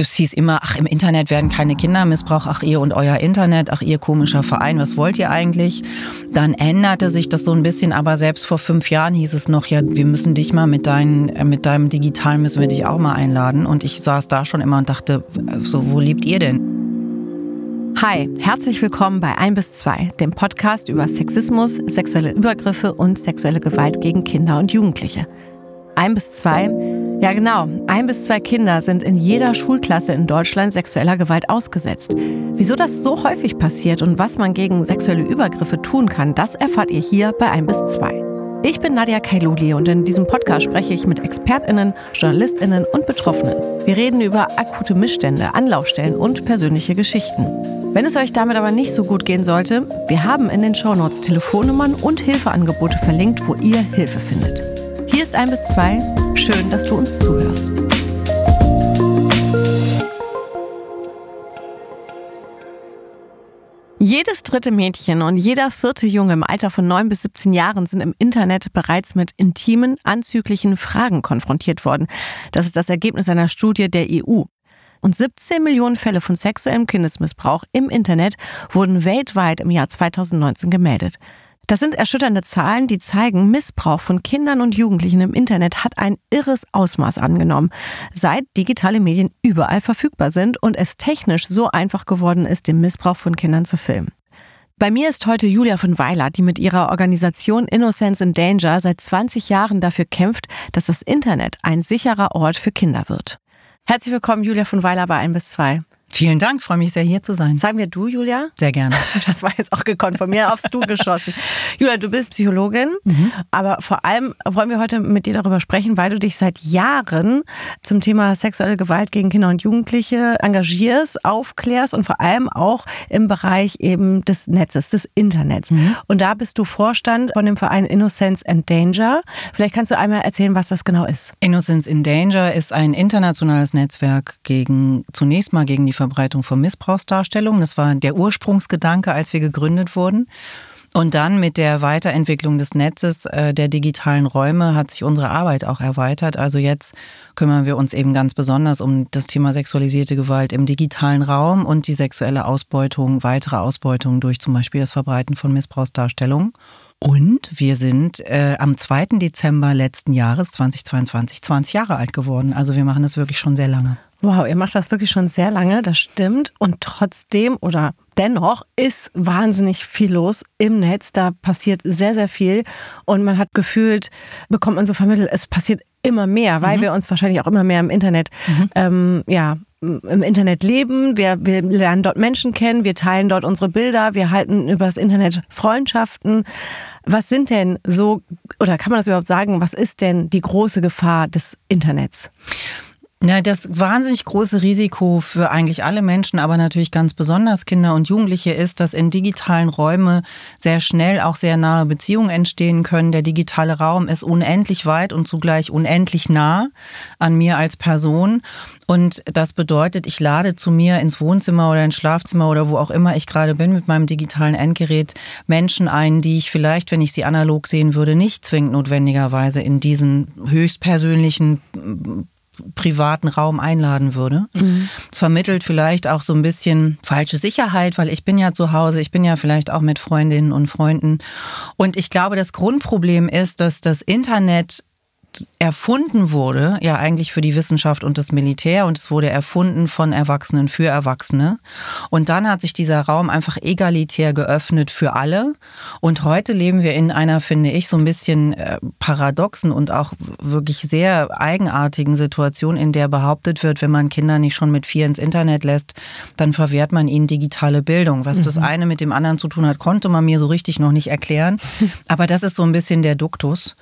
das hieß immer, ach, im Internet werden keine Kinder missbraucht, ach, ihr und euer Internet, ach, ihr komischer Verein, was wollt ihr eigentlich? Dann änderte sich das so ein bisschen, aber selbst vor fünf Jahren hieß es noch, ja, wir müssen dich mal mit, deinen, äh, mit deinem Digitalen müssen wir dich auch mal einladen. Und ich saß da schon immer und dachte, so, wo lebt ihr denn? Hi, herzlich willkommen bei 1 bis 2, dem Podcast über Sexismus, sexuelle Übergriffe und sexuelle Gewalt gegen Kinder und Jugendliche. 1 bis 2 ja, genau. Ein bis zwei Kinder sind in jeder Schulklasse in Deutschland sexueller Gewalt ausgesetzt. Wieso das so häufig passiert und was man gegen sexuelle Übergriffe tun kann, das erfahrt ihr hier bei ein bis zwei. Ich bin Nadia Kailuli und in diesem Podcast spreche ich mit ExpertInnen, JournalistInnen und Betroffenen. Wir reden über akute Missstände, Anlaufstellen und persönliche Geschichten. Wenn es euch damit aber nicht so gut gehen sollte, wir haben in den Shownotes Telefonnummern und Hilfeangebote verlinkt, wo ihr Hilfe findet. Hier ist ein bis zwei. Schön, dass du uns zuhörst. Jedes dritte Mädchen und jeder vierte Junge im Alter von 9 bis 17 Jahren sind im Internet bereits mit intimen, anzüglichen Fragen konfrontiert worden. Das ist das Ergebnis einer Studie der EU. Und 17 Millionen Fälle von sexuellem Kindesmissbrauch im Internet wurden weltweit im Jahr 2019 gemeldet. Das sind erschütternde Zahlen, die zeigen, Missbrauch von Kindern und Jugendlichen im Internet hat ein irres Ausmaß angenommen, seit digitale Medien überall verfügbar sind und es technisch so einfach geworden ist, den Missbrauch von Kindern zu filmen. Bei mir ist heute Julia von Weiler, die mit ihrer Organisation Innocence in Danger seit 20 Jahren dafür kämpft, dass das Internet ein sicherer Ort für Kinder wird. Herzlich willkommen, Julia von Weiler bei 1 bis 2. Vielen Dank, freue mich sehr hier zu sein. Sagen wir du, Julia? Sehr gerne. Das war jetzt auch gekonnt von mir aufs Du geschossen. Julia, du bist Psychologin, mhm. aber vor allem wollen wir heute mit dir darüber sprechen, weil du dich seit Jahren zum Thema sexuelle Gewalt gegen Kinder und Jugendliche engagierst, aufklärst und vor allem auch im Bereich eben des Netzes, des Internets. Mhm. Und da bist du Vorstand von dem Verein Innocence and Danger. Vielleicht kannst du einmal erzählen, was das genau ist. Innocence in Danger ist ein internationales Netzwerk gegen zunächst mal gegen die Verbreitung von Missbrauchsdarstellungen. Das war der Ursprungsgedanke, als wir gegründet wurden. Und dann mit der Weiterentwicklung des Netzes äh, der digitalen Räume hat sich unsere Arbeit auch erweitert. Also jetzt kümmern wir uns eben ganz besonders um das Thema sexualisierte Gewalt im digitalen Raum und die sexuelle Ausbeutung, weitere Ausbeutung durch zum Beispiel das Verbreiten von Missbrauchsdarstellungen. Und wir sind äh, am 2. Dezember letzten Jahres 2022 20 Jahre alt geworden. Also wir machen das wirklich schon sehr lange. Wow, ihr macht das wirklich schon sehr lange, das stimmt. Und trotzdem oder dennoch ist wahnsinnig viel los im Netz. Da passiert sehr, sehr viel. Und man hat gefühlt, bekommt man so vermittelt, es passiert immer mehr, weil mhm. wir uns wahrscheinlich auch immer mehr im Internet, mhm. ähm, ja, im Internet leben. Wir, wir lernen dort Menschen kennen. Wir teilen dort unsere Bilder. Wir halten übers Internet Freundschaften. Was sind denn so, oder kann man das überhaupt sagen, was ist denn die große Gefahr des Internets? Ja, das wahnsinnig große Risiko für eigentlich alle Menschen, aber natürlich ganz besonders Kinder und Jugendliche ist, dass in digitalen Räumen sehr schnell auch sehr nahe Beziehungen entstehen können. Der digitale Raum ist unendlich weit und zugleich unendlich nah an mir als Person. Und das bedeutet, ich lade zu mir ins Wohnzimmer oder ins Schlafzimmer oder wo auch immer ich gerade bin mit meinem digitalen Endgerät Menschen ein, die ich vielleicht, wenn ich sie analog sehen würde, nicht zwingend notwendigerweise in diesen höchstpersönlichen privaten Raum einladen würde. Es mhm. vermittelt vielleicht auch so ein bisschen falsche Sicherheit, weil ich bin ja zu Hause, ich bin ja vielleicht auch mit Freundinnen und Freunden. Und ich glaube, das Grundproblem ist, dass das Internet erfunden wurde, ja eigentlich für die Wissenschaft und das Militär und es wurde erfunden von Erwachsenen für Erwachsene. Und dann hat sich dieser Raum einfach egalitär geöffnet für alle. Und heute leben wir in einer, finde ich, so ein bisschen äh, paradoxen und auch wirklich sehr eigenartigen Situation, in der behauptet wird, wenn man Kinder nicht schon mit vier ins Internet lässt, dann verwehrt man ihnen digitale Bildung. Was mhm. das eine mit dem anderen zu tun hat, konnte man mir so richtig noch nicht erklären. Aber das ist so ein bisschen der Duktus.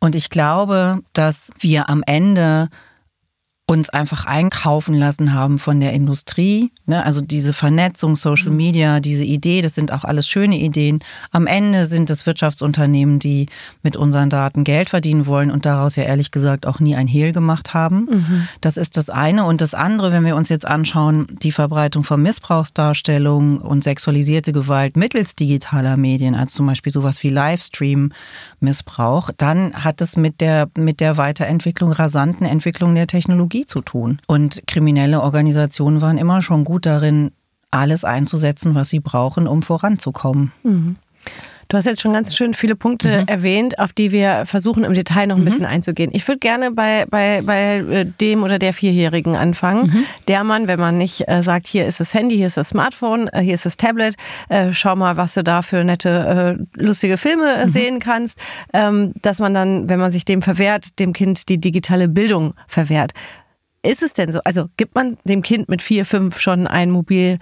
Und ich glaube, dass wir am Ende uns einfach einkaufen lassen haben von der Industrie. Ne? Also diese Vernetzung, Social mhm. Media, diese Idee, das sind auch alles schöne Ideen. Am Ende sind es Wirtschaftsunternehmen, die mit unseren Daten Geld verdienen wollen und daraus ja ehrlich gesagt auch nie ein Hehl gemacht haben. Mhm. Das ist das eine. Und das andere, wenn wir uns jetzt anschauen, die Verbreitung von Missbrauchsdarstellungen und sexualisierte Gewalt mittels digitaler Medien, als zum Beispiel sowas wie Livestream-Missbrauch, dann hat es mit der, mit der Weiterentwicklung, rasanten Entwicklung der Technologie Pornografie zu tun. Und kriminelle Organisationen waren immer schon gut darin, alles einzusetzen, was sie brauchen, um voranzukommen. Mhm. Du hast jetzt schon ganz schön viele Punkte mhm. erwähnt, auf die wir versuchen im Detail noch ein mhm. bisschen einzugehen. Ich würde gerne bei, bei, bei äh, dem oder der Vierjährigen anfangen. Mhm. Der Mann, wenn man nicht äh, sagt, hier ist das Handy, hier ist das Smartphone, äh, hier ist das Tablet, äh, schau mal, was du da für nette, äh, lustige Filme äh, mhm. sehen kannst, ähm, dass man dann, wenn man sich dem verwehrt, dem Kind die digitale Bildung verwehrt. Ist es denn so? Also gibt man dem Kind mit vier, fünf schon ein Mobil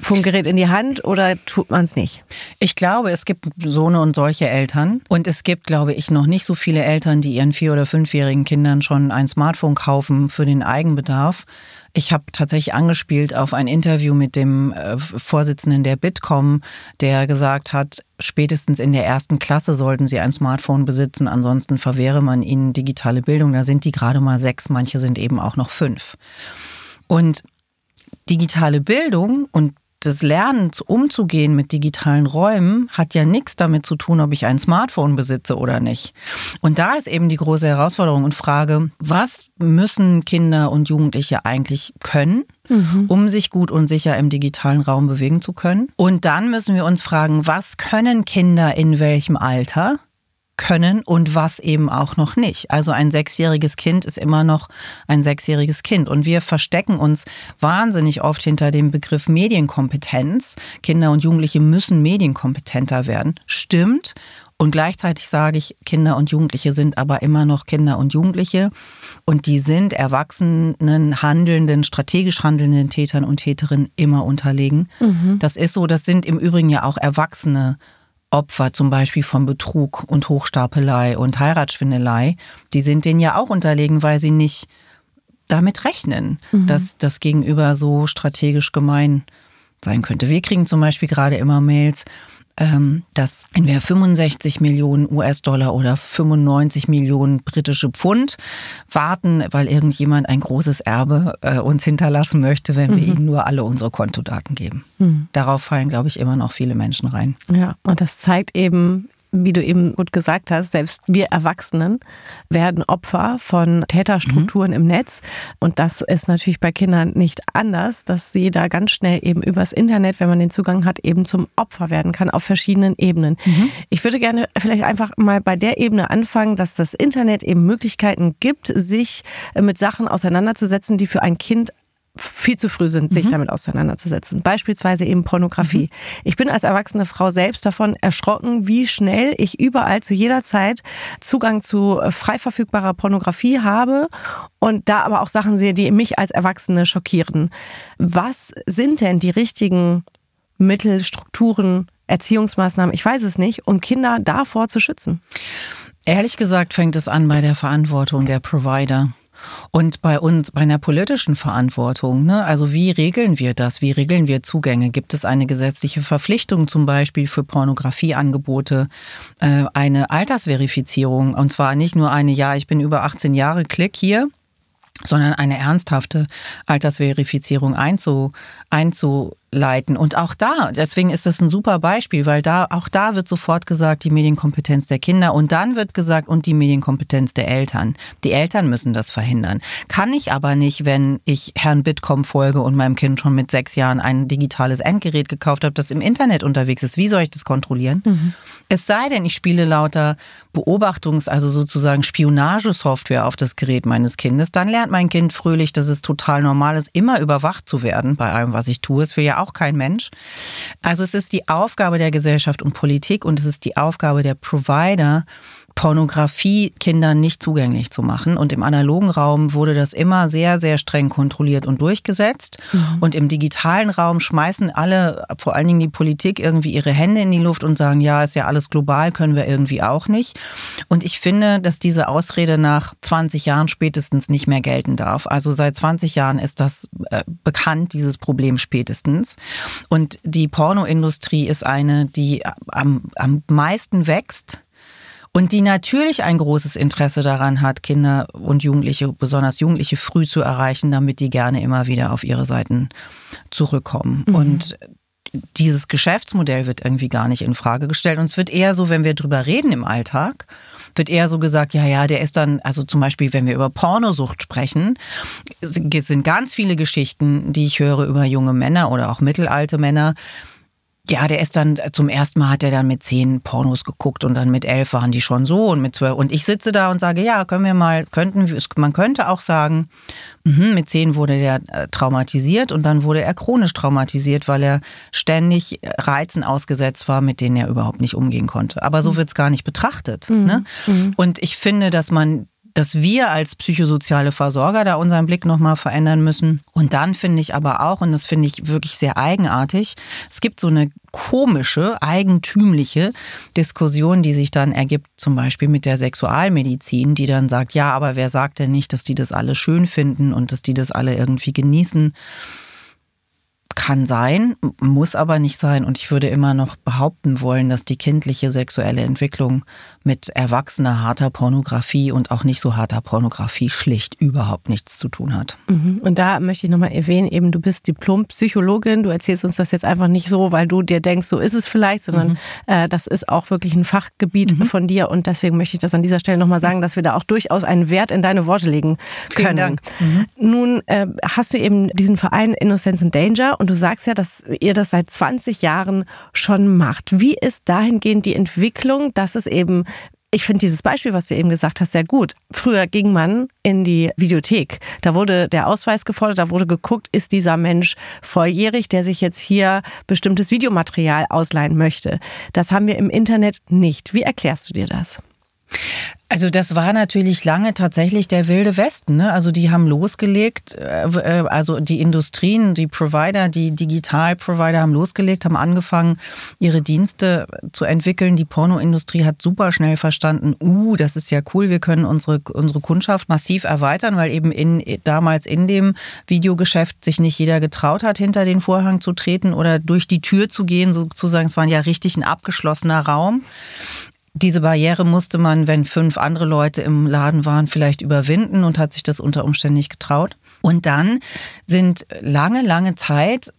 Funkgerät in die Hand oder tut man es nicht? Ich glaube, es gibt so eine und solche Eltern. Und es gibt, glaube ich, noch nicht so viele Eltern, die ihren vier- oder fünfjährigen Kindern schon ein Smartphone kaufen für den Eigenbedarf. Ich habe tatsächlich angespielt auf ein Interview mit dem äh, Vorsitzenden der Bitkom, der gesagt hat, spätestens in der ersten Klasse sollten sie ein Smartphone besitzen, ansonsten verwehre man ihnen digitale Bildung. Da sind die gerade mal sechs, manche sind eben auch noch fünf. Und digitale Bildung und das Lernen umzugehen mit digitalen Räumen hat ja nichts damit zu tun, ob ich ein Smartphone besitze oder nicht. Und da ist eben die große Herausforderung und Frage, was müssen Kinder und Jugendliche eigentlich können? Mhm. um sich gut und sicher im digitalen Raum bewegen zu können. Und dann müssen wir uns fragen, was können Kinder in welchem Alter? Können und was eben auch noch nicht. Also ein sechsjähriges Kind ist immer noch ein sechsjähriges Kind. Und wir verstecken uns wahnsinnig oft hinter dem Begriff Medienkompetenz. Kinder und Jugendliche müssen medienkompetenter werden. Stimmt. Und gleichzeitig sage ich, Kinder und Jugendliche sind aber immer noch Kinder und Jugendliche. Und die sind erwachsenen, handelnden, strategisch handelnden Tätern und Täterinnen immer unterlegen. Mhm. Das ist so, das sind im Übrigen ja auch Erwachsene Opfer zum Beispiel von Betrug und Hochstapelei und Heiratsschwindelei, die sind denen ja auch unterlegen, weil sie nicht damit rechnen, mhm. dass das Gegenüber so strategisch gemein sein könnte. Wir kriegen zum Beispiel gerade immer Mails, dass entweder 65 Millionen US-Dollar oder 95 Millionen britische Pfund warten, weil irgendjemand ein großes Erbe äh, uns hinterlassen möchte, wenn wir mhm. ihnen nur alle unsere Kontodaten geben. Mhm. Darauf fallen, glaube ich, immer noch viele Menschen rein. Ja, und das zeigt eben, wie du eben gut gesagt hast, selbst wir Erwachsenen werden Opfer von Täterstrukturen mhm. im Netz. Und das ist natürlich bei Kindern nicht anders, dass sie da ganz schnell eben übers Internet, wenn man den Zugang hat, eben zum Opfer werden kann auf verschiedenen Ebenen. Mhm. Ich würde gerne vielleicht einfach mal bei der Ebene anfangen, dass das Internet eben Möglichkeiten gibt, sich mit Sachen auseinanderzusetzen, die für ein Kind viel zu früh sind, sich mhm. damit auseinanderzusetzen. Beispielsweise eben Pornografie. Mhm. Ich bin als erwachsene Frau selbst davon erschrocken, wie schnell ich überall zu jeder Zeit Zugang zu frei verfügbarer Pornografie habe und da aber auch Sachen sehe, die mich als Erwachsene schockieren. Was sind denn die richtigen Mittel, Strukturen, Erziehungsmaßnahmen, ich weiß es nicht, um Kinder davor zu schützen? Ehrlich gesagt fängt es an bei der Verantwortung der Provider. Und bei uns, bei einer politischen Verantwortung, ne? also wie regeln wir das? Wie regeln wir Zugänge? Gibt es eine gesetzliche Verpflichtung zum Beispiel für Pornografieangebote, äh, eine Altersverifizierung? Und zwar nicht nur eine, ja, ich bin über 18 Jahre, klick hier, sondern eine ernsthafte Altersverifizierung einzu, einzu, leiten. Und auch da, deswegen ist das ein super Beispiel, weil da, auch da wird sofort gesagt, die Medienkompetenz der Kinder und dann wird gesagt, und die Medienkompetenz der Eltern. Die Eltern müssen das verhindern. Kann ich aber nicht, wenn ich Herrn Bitkom folge und meinem Kind schon mit sechs Jahren ein digitales Endgerät gekauft habe, das im Internet unterwegs ist. Wie soll ich das kontrollieren? Mhm. Es sei denn, ich spiele lauter Beobachtungs-, also sozusagen Spionagesoftware auf das Gerät meines Kindes, dann lernt mein Kind fröhlich, dass es total normal ist, immer überwacht zu werden bei allem, was ich tue. Es will ja auch kein Mensch. Also es ist die Aufgabe der Gesellschaft und Politik und es ist die Aufgabe der Provider, Pornografie Kindern nicht zugänglich zu machen. Und im analogen Raum wurde das immer sehr, sehr streng kontrolliert und durchgesetzt. Mhm. Und im digitalen Raum schmeißen alle, vor allen Dingen die Politik, irgendwie ihre Hände in die Luft und sagen, ja, ist ja alles global, können wir irgendwie auch nicht. Und ich finde, dass diese Ausrede nach 20 Jahren spätestens nicht mehr gelten darf. Also seit 20 Jahren ist das äh, bekannt, dieses Problem spätestens. Und die Pornoindustrie ist eine, die am, am meisten wächst und die natürlich ein großes Interesse daran hat, Kinder und Jugendliche, besonders Jugendliche, früh zu erreichen, damit die gerne immer wieder auf ihre Seiten zurückkommen. Mhm. Und dieses Geschäftsmodell wird irgendwie gar nicht in Frage gestellt. Und es wird eher so, wenn wir drüber reden im Alltag, wird eher so gesagt, ja, ja, der ist dann, also zum Beispiel, wenn wir über Pornosucht sprechen, sind ganz viele Geschichten, die ich höre über junge Männer oder auch mittelalte Männer, ja, der ist dann zum ersten Mal hat er dann mit zehn Pornos geguckt und dann mit elf waren die schon so und mit zwölf. Und ich sitze da und sage, ja, können wir mal, könnten wir, man könnte auch sagen, mh, mit zehn wurde der äh, traumatisiert und dann wurde er chronisch traumatisiert, weil er ständig Reizen ausgesetzt war, mit denen er überhaupt nicht umgehen konnte. Aber so mhm. wird es gar nicht betrachtet. Mhm. Ne? Mhm. Und ich finde, dass man dass wir als psychosoziale Versorger da unseren Blick nochmal verändern müssen. Und dann finde ich aber auch, und das finde ich wirklich sehr eigenartig, es gibt so eine komische, eigentümliche Diskussion, die sich dann ergibt, zum Beispiel mit der Sexualmedizin, die dann sagt, ja, aber wer sagt denn nicht, dass die das alle schön finden und dass die das alle irgendwie genießen? Kann sein, muss aber nicht sein. Und ich würde immer noch behaupten wollen, dass die kindliche sexuelle Entwicklung mit erwachsener harter Pornografie und auch nicht so harter Pornografie schlicht überhaupt nichts zu tun hat. Mhm. Und da möchte ich nochmal erwähnen, eben du bist Diplompsychologin. Du erzählst uns das jetzt einfach nicht so, weil du dir denkst, so ist es vielleicht, sondern mhm. äh, das ist auch wirklich ein Fachgebiet mhm. von dir. Und deswegen möchte ich das an dieser Stelle nochmal sagen, dass wir da auch durchaus einen Wert in deine Worte legen können. Mhm. Nun äh, hast du eben diesen Verein Innocence in Danger und du sagst ja, dass ihr das seit 20 Jahren schon macht. Wie ist dahingehend die Entwicklung, dass es eben ich finde dieses Beispiel, was du eben gesagt hast, sehr gut. Früher ging man in die Videothek. Da wurde der Ausweis gefordert, da wurde geguckt, ist dieser Mensch volljährig, der sich jetzt hier bestimmtes Videomaterial ausleihen möchte. Das haben wir im Internet nicht. Wie erklärst du dir das? Also das war natürlich lange tatsächlich der wilde Westen. Ne? Also die haben losgelegt, äh, äh, also die Industrien, die Provider, die Digital-Provider haben losgelegt, haben angefangen, ihre Dienste zu entwickeln. Die Pornoindustrie hat super schnell verstanden, uh, das ist ja cool, wir können unsere, unsere Kundschaft massiv erweitern, weil eben in, damals in dem Videogeschäft sich nicht jeder getraut hat, hinter den Vorhang zu treten oder durch die Tür zu gehen, sozusagen. Es war ja richtig ein abgeschlossener Raum. Diese Barriere musste man, wenn fünf andere Leute im Laden waren, vielleicht überwinden und hat sich das unter Umständen nicht getraut. Und dann sind lange, lange Zeit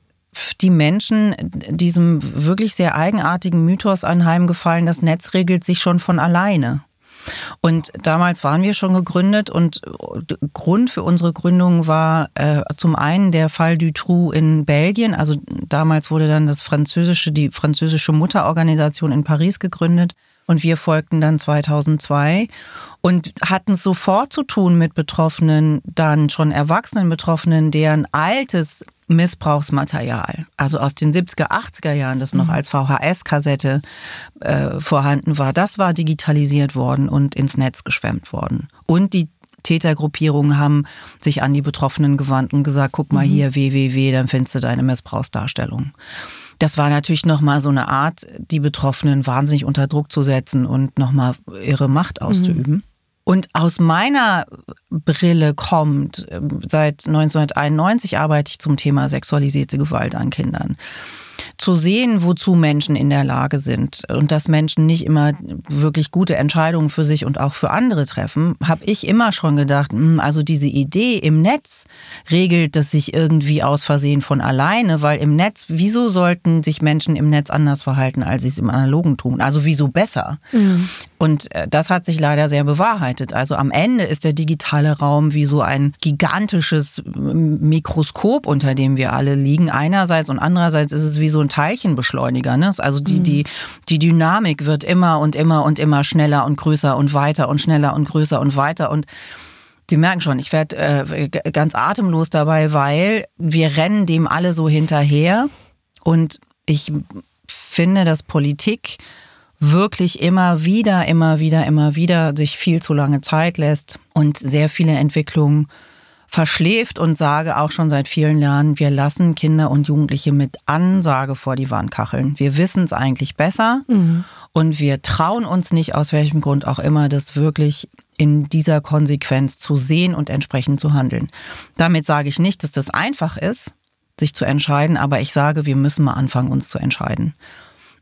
die Menschen diesem wirklich sehr eigenartigen Mythos anheimgefallen, das Netz regelt sich schon von alleine. Und damals waren wir schon gegründet und Grund für unsere Gründung war äh, zum einen der Fall Dutroux in Belgien. Also damals wurde dann das französische, die französische Mutterorganisation in Paris gegründet. Und wir folgten dann 2002 und hatten sofort zu tun mit Betroffenen, dann schon erwachsenen Betroffenen, deren altes Missbrauchsmaterial, also aus den 70er, 80er Jahren, das noch mhm. als VHS-Kassette äh, vorhanden war, das war digitalisiert worden und ins Netz geschwemmt worden. Und die Tätergruppierungen haben sich an die Betroffenen gewandt und gesagt, guck mal mhm. hier, www, dann findest du deine Missbrauchsdarstellung. Das war natürlich nochmal so eine Art, die Betroffenen wahnsinnig unter Druck zu setzen und nochmal ihre Macht auszuüben. Mhm. Und aus meiner Brille kommt, seit 1991 arbeite ich zum Thema sexualisierte Gewalt an Kindern zu sehen, wozu Menschen in der Lage sind und dass Menschen nicht immer wirklich gute Entscheidungen für sich und auch für andere treffen, habe ich immer schon gedacht, hm, also diese Idee im Netz regelt das sich irgendwie aus Versehen von alleine, weil im Netz, wieso sollten sich Menschen im Netz anders verhalten, als sie es im Analogen tun? Also wieso besser? Mhm. Und äh, das hat sich leider sehr bewahrheitet. Also am Ende ist der digitale Raum wie so ein gigantisches Mikroskop, unter dem wir alle liegen einerseits und andererseits ist es wie so ein Teilchenbeschleuniger. Ne? Also die, mhm. die, die Dynamik wird immer und immer und immer schneller und größer und weiter und schneller und größer und weiter und Sie merken schon, ich werde äh, ganz atemlos dabei, weil wir rennen dem alle so hinterher. Und ich finde, dass Politik wirklich immer wieder, immer wieder, immer wieder sich viel zu lange Zeit lässt und sehr viele Entwicklungen verschläft und sage auch schon seit vielen Jahren, wir lassen Kinder und Jugendliche mit Ansage vor die Wand kacheln. Wir wissen es eigentlich besser mhm. und wir trauen uns nicht, aus welchem Grund auch immer, das wirklich in dieser Konsequenz zu sehen und entsprechend zu handeln. Damit sage ich nicht, dass das einfach ist, sich zu entscheiden, aber ich sage, wir müssen mal anfangen, uns zu entscheiden.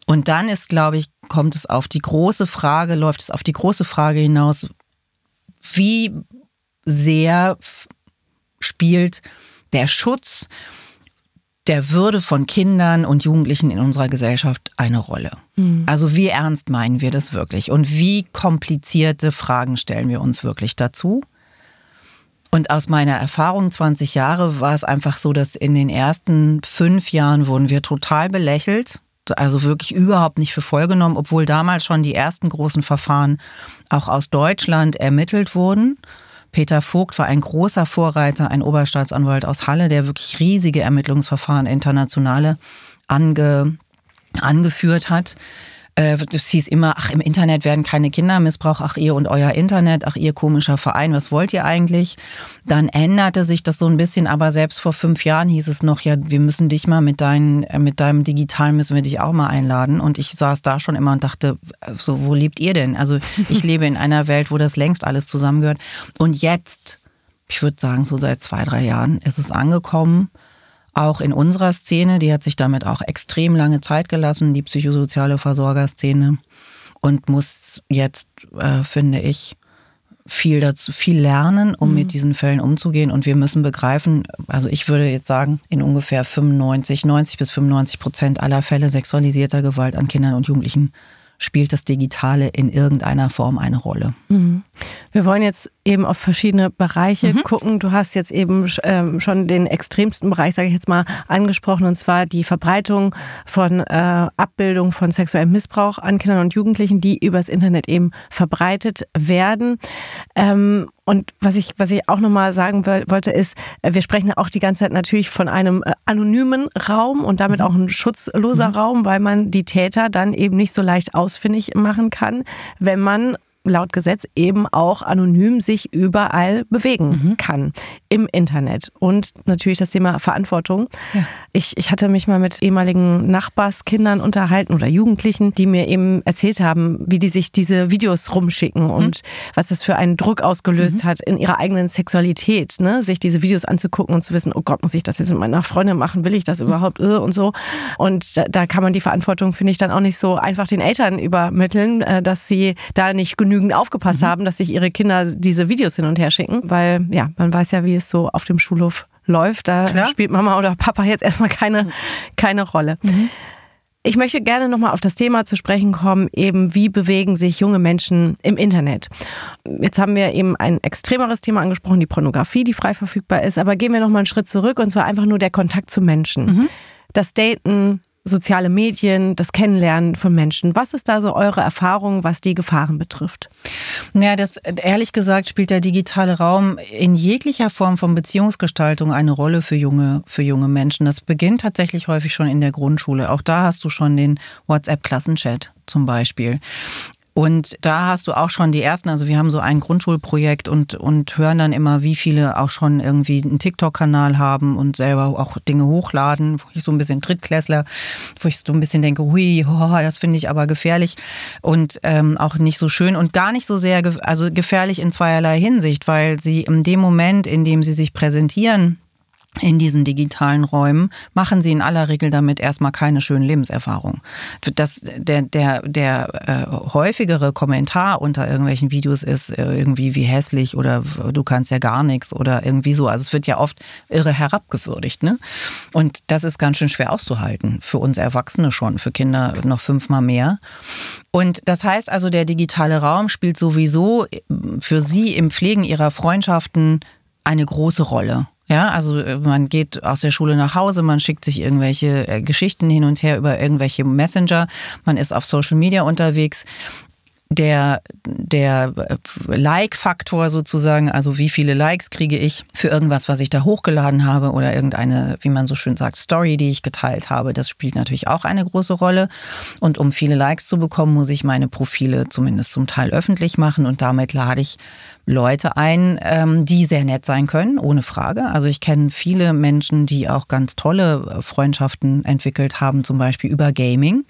Und dann ist, glaube ich, kommt es auf die große Frage, läuft es auf die große Frage hinaus, wie sehr spielt der Schutz der Würde von Kindern und Jugendlichen in unserer Gesellschaft eine Rolle. Mhm. Also wie ernst meinen wir das wirklich und wie komplizierte Fragen stellen wir uns wirklich dazu? Und aus meiner Erfahrung 20 Jahre war es einfach so, dass in den ersten fünf Jahren wurden wir total belächelt, also wirklich überhaupt nicht für voll genommen, obwohl damals schon die ersten großen Verfahren auch aus Deutschland ermittelt wurden. Peter Vogt war ein großer Vorreiter, ein Oberstaatsanwalt aus Halle, der wirklich riesige Ermittlungsverfahren internationale ange, angeführt hat. Äh, das hieß immer, ach, im Internet werden keine Kinder missbraucht, ach, ihr und euer Internet, ach, ihr komischer Verein, was wollt ihr eigentlich? Dann änderte sich das so ein bisschen, aber selbst vor fünf Jahren hieß es noch, ja, wir müssen dich mal mit, deinen, äh, mit deinem Digitalen müssen wir dich auch mal einladen. Und ich saß da schon immer und dachte, so, wo lebt ihr denn? Also ich lebe in einer Welt, wo das längst alles zusammengehört. Und jetzt, ich würde sagen, so seit zwei, drei Jahren ist es angekommen auch in unserer Szene, die hat sich damit auch extrem lange Zeit gelassen, die psychosoziale Versorgerszene. Und muss jetzt, äh, finde ich, viel dazu, viel lernen, um mhm. mit diesen Fällen umzugehen. Und wir müssen begreifen, also ich würde jetzt sagen, in ungefähr 95, 90 bis 95 Prozent aller Fälle sexualisierter Gewalt an Kindern und Jugendlichen spielt das Digitale in irgendeiner Form eine Rolle. Mhm. Wir wollen jetzt eben auf verschiedene Bereiche mhm. gucken. Du hast jetzt eben ähm, schon den extremsten Bereich, sage ich jetzt mal, angesprochen, und zwar die Verbreitung von äh, Abbildung von sexuellem Missbrauch an Kindern und Jugendlichen, die übers Internet eben verbreitet werden. Ähm, und was ich, was ich auch nochmal sagen wollte, ist, wir sprechen auch die ganze Zeit natürlich von einem äh, anonymen Raum und damit mhm. auch ein schutzloser mhm. Raum, weil man die Täter dann eben nicht so leicht ausfindig machen kann, wenn man laut Gesetz eben auch anonym sich überall bewegen mhm. kann im Internet. Und natürlich das Thema Verantwortung. Ja. Ich, ich hatte mich mal mit ehemaligen Nachbarskindern unterhalten oder Jugendlichen, die mir eben erzählt haben, wie die sich diese Videos rumschicken mhm. und was das für einen Druck ausgelöst mhm. hat in ihrer eigenen Sexualität, ne? sich diese Videos anzugucken und zu wissen, oh Gott, muss ich das jetzt mit meiner Freundin machen? Will ich das mhm. überhaupt? Äh, und so. Und da, da kann man die Verantwortung, finde ich, dann auch nicht so einfach den Eltern übermitteln, äh, dass sie da nicht genügend genügend aufgepasst mhm. haben, dass sich ihre Kinder diese Videos hin und her schicken, weil ja, man weiß ja, wie es so auf dem Schulhof läuft. Da Klar. spielt Mama oder Papa jetzt erstmal keine, keine Rolle. Mhm. Ich möchte gerne nochmal auf das Thema zu sprechen kommen, eben wie bewegen sich junge Menschen im Internet. Jetzt haben wir eben ein extremeres Thema angesprochen, die Pornografie, die frei verfügbar ist, aber gehen wir nochmal einen Schritt zurück und zwar einfach nur der Kontakt zu Menschen. Mhm. Das Daten, soziale Medien, das Kennenlernen von Menschen. Was ist da so eure Erfahrung, was die Gefahren betrifft? Naja, das ehrlich gesagt spielt der digitale Raum in jeglicher Form von Beziehungsgestaltung eine Rolle für junge, für junge Menschen. Das beginnt tatsächlich häufig schon in der Grundschule. Auch da hast du schon den WhatsApp-Klassenchat zum Beispiel. Und da hast du auch schon die ersten, also wir haben so ein Grundschulprojekt und, und hören dann immer, wie viele auch schon irgendwie einen TikTok-Kanal haben und selber auch Dinge hochladen, wo ich so ein bisschen Drittklässler, wo ich so ein bisschen denke, hui, oh, das finde ich aber gefährlich und ähm, auch nicht so schön und gar nicht so sehr, also gefährlich in zweierlei Hinsicht, weil sie in dem Moment, in dem sie sich präsentieren, in diesen digitalen Räumen machen sie in aller Regel damit erstmal keine schönen Lebenserfahrungen. Das, der der, der äh, häufigere Kommentar unter irgendwelchen Videos ist äh, irgendwie wie hässlich oder du kannst ja gar nichts oder irgendwie so. Also es wird ja oft irre herabgewürdigt. Ne? Und das ist ganz schön schwer auszuhalten. Für uns Erwachsene schon, für Kinder noch fünfmal mehr. Und das heißt also, der digitale Raum spielt sowieso für sie im Pflegen ihrer Freundschaften eine große Rolle. Ja, also äh, man geht aus der Schule nach Hause, man schickt sich irgendwelche äh, Geschichten hin und her über irgendwelche Messenger, man ist auf Social Media unterwegs der, der Like-Faktor sozusagen, also wie viele Likes kriege ich für irgendwas, was ich da hochgeladen habe oder irgendeine, wie man so schön sagt, Story, die ich geteilt habe, das spielt natürlich auch eine große Rolle. Und um viele Likes zu bekommen, muss ich meine Profile zumindest zum Teil öffentlich machen und damit lade ich Leute ein, ähm, die sehr nett sein können, ohne Frage. Also ich kenne viele Menschen, die auch ganz tolle Freundschaften entwickelt haben, zum Beispiel über Gaming.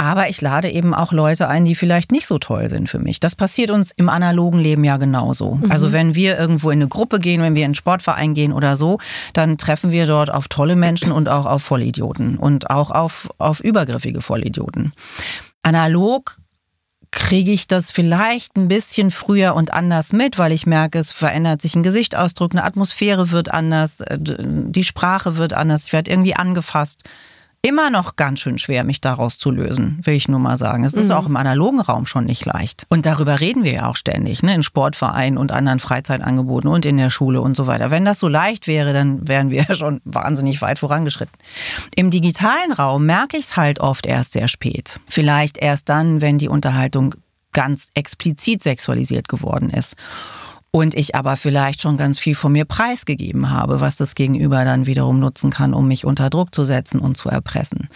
Aber ich lade eben auch Leute ein, die vielleicht nicht so toll sind für mich. Das passiert uns im analogen Leben ja genauso. Mhm. Also wenn wir irgendwo in eine Gruppe gehen, wenn wir in einen Sportverein gehen oder so, dann treffen wir dort auf tolle Menschen und auch auf Vollidioten und auch auf, auf übergriffige Vollidioten. Analog kriege ich das vielleicht ein bisschen früher und anders mit, weil ich merke, es verändert sich ein Gesichtsausdruck, eine Atmosphäre wird anders, äh, die Sprache wird anders, ich werde irgendwie angefasst immer noch ganz schön schwer, mich daraus zu lösen, will ich nur mal sagen. Es ist mhm. auch im analogen Raum schon nicht leicht. Und darüber reden wir ja auch ständig, ne? in Sportvereinen und anderen Freizeitangeboten und in der Schule und so weiter. Wenn das so leicht wäre, dann wären wir ja schon wahnsinnig weit vorangeschritten. Im digitalen Raum merke ich es halt oft erst sehr spät. Vielleicht erst dann, wenn die Unterhaltung ganz explizit sexualisiert geworden ist und ich aber vielleicht schon ganz viel von mir preisgegeben habe, was das Gegenüber dann wiederum nutzen kann, um mich unter Druck zu setzen und zu erpressen.